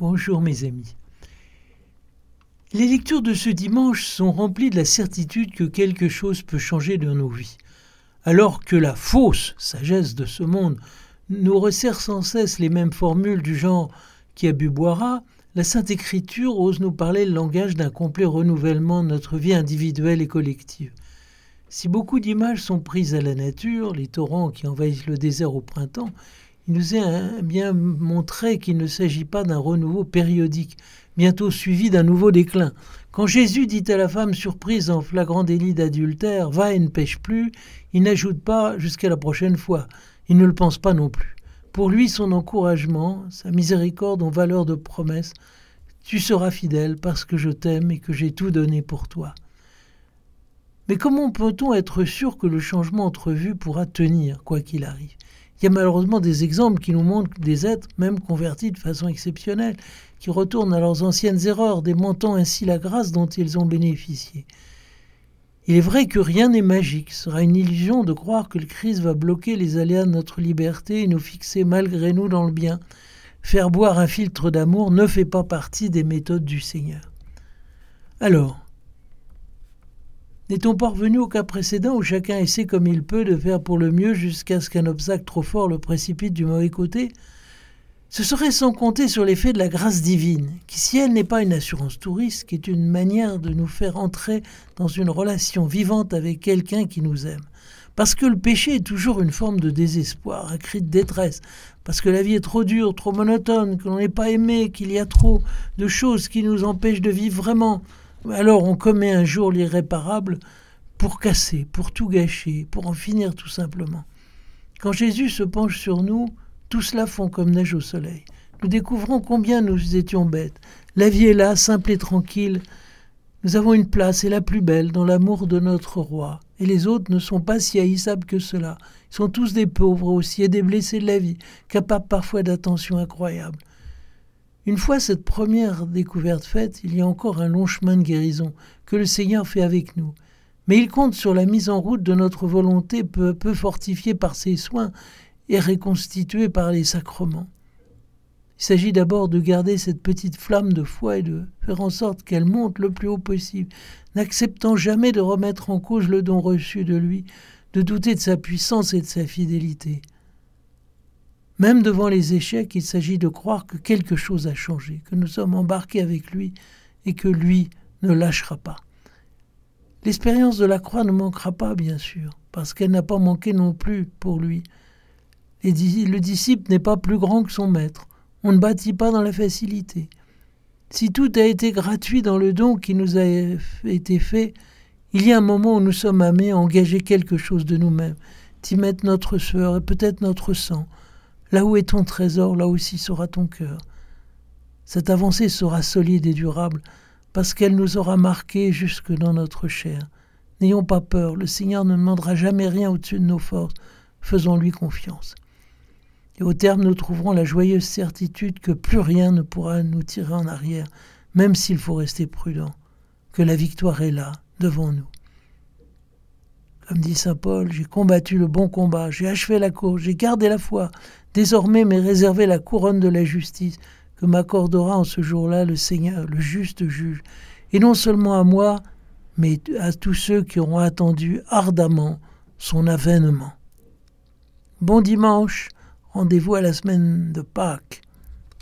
Bonjour mes amis. Les lectures de ce dimanche sont remplies de la certitude que quelque chose peut changer dans nos vies. Alors que la fausse sagesse de ce monde nous resserre sans cesse les mêmes formules du genre qui a bu boira, la Sainte Écriture ose nous parler le langage d'un complet renouvellement de notre vie individuelle et collective. Si beaucoup d'images sont prises à la nature, les torrents qui envahissent le désert au printemps, il nous est bien montré qu'il ne s'agit pas d'un renouveau périodique, bientôt suivi d'un nouveau déclin. Quand Jésus dit à la femme surprise en flagrant délit d'adultère Va et ne pêche plus, il n'ajoute pas jusqu'à la prochaine fois. Il ne le pense pas non plus. Pour lui, son encouragement, sa miséricorde ont valeur de promesse. Tu seras fidèle parce que je t'aime et que j'ai tout donné pour toi. Mais comment peut-on être sûr que le changement entrevu pourra tenir, quoi qu'il arrive? Il y a malheureusement des exemples qui nous montrent des êtres, même convertis de façon exceptionnelle, qui retournent à leurs anciennes erreurs, démentant ainsi la grâce dont ils ont bénéficié. Il est vrai que rien n'est magique. Ce sera une illusion de croire que le Christ va bloquer les aléas de notre liberté et nous fixer malgré nous dans le bien. Faire boire un filtre d'amour ne fait pas partie des méthodes du Seigneur. Alors, n'est-on pas revenu au cas précédent où chacun essaie comme il peut de faire pour le mieux jusqu'à ce qu'un obstacle trop fort le précipite du mauvais côté? Ce serait sans compter sur l'effet de la grâce divine, qui si elle n'est pas une assurance touriste, est une manière de nous faire entrer dans une relation vivante avec quelqu'un qui nous aime. Parce que le péché est toujours une forme de désespoir, un cri de détresse, parce que la vie est trop dure, trop monotone, que l'on n'est pas aimé, qu'il y a trop de choses qui nous empêchent de vivre vraiment. Alors on commet un jour l'irréparable pour casser, pour tout gâcher, pour en finir tout simplement. Quand Jésus se penche sur nous, tout cela fond comme neige au soleil. Nous découvrons combien nous étions bêtes. La vie est là, simple et tranquille. Nous avons une place, et la plus belle, dans l'amour de notre roi. Et les autres ne sont pas si haïssables que cela. Ils sont tous des pauvres aussi, et des blessés de la vie, capables parfois d'attention incroyable. Une fois cette première découverte faite, il y a encore un long chemin de guérison que le Seigneur fait avec nous. Mais il compte sur la mise en route de notre volonté peu à peu fortifiée par ses soins et reconstituée par les sacrements. Il s'agit d'abord de garder cette petite flamme de foi et de faire en sorte qu'elle monte le plus haut possible, n'acceptant jamais de remettre en cause le don reçu de lui, de douter de sa puissance et de sa fidélité. Même devant les échecs, il s'agit de croire que quelque chose a changé, que nous sommes embarqués avec lui et que lui ne lâchera pas. L'expérience de la croix ne manquera pas, bien sûr, parce qu'elle n'a pas manqué non plus pour lui. le disciple n'est pas plus grand que son maître. On ne bâtit pas dans la facilité. Si tout a été gratuit dans le don qui nous a été fait, il y a un moment où nous sommes amenés à engager quelque chose de nous-mêmes, d'y mettre notre sueur et peut-être notre sang, Là où est ton trésor, là aussi sera ton cœur. Cette avancée sera solide et durable parce qu'elle nous aura marqués jusque dans notre chair. N'ayons pas peur, le Seigneur ne demandera jamais rien au-dessus de nos forces. Faisons-lui confiance. Et au terme, nous trouverons la joyeuse certitude que plus rien ne pourra nous tirer en arrière, même s'il faut rester prudent, que la victoire est là, devant nous. Comme dit Saint Paul, j'ai combattu le bon combat, j'ai achevé la course, j'ai gardé la foi. Désormais m'est réservée la couronne de la justice que m'accordera en ce jour-là le Seigneur, le juste juge, et non seulement à moi, mais à tous ceux qui auront attendu ardemment son avènement. Bon dimanche, rendez-vous à la semaine de Pâques.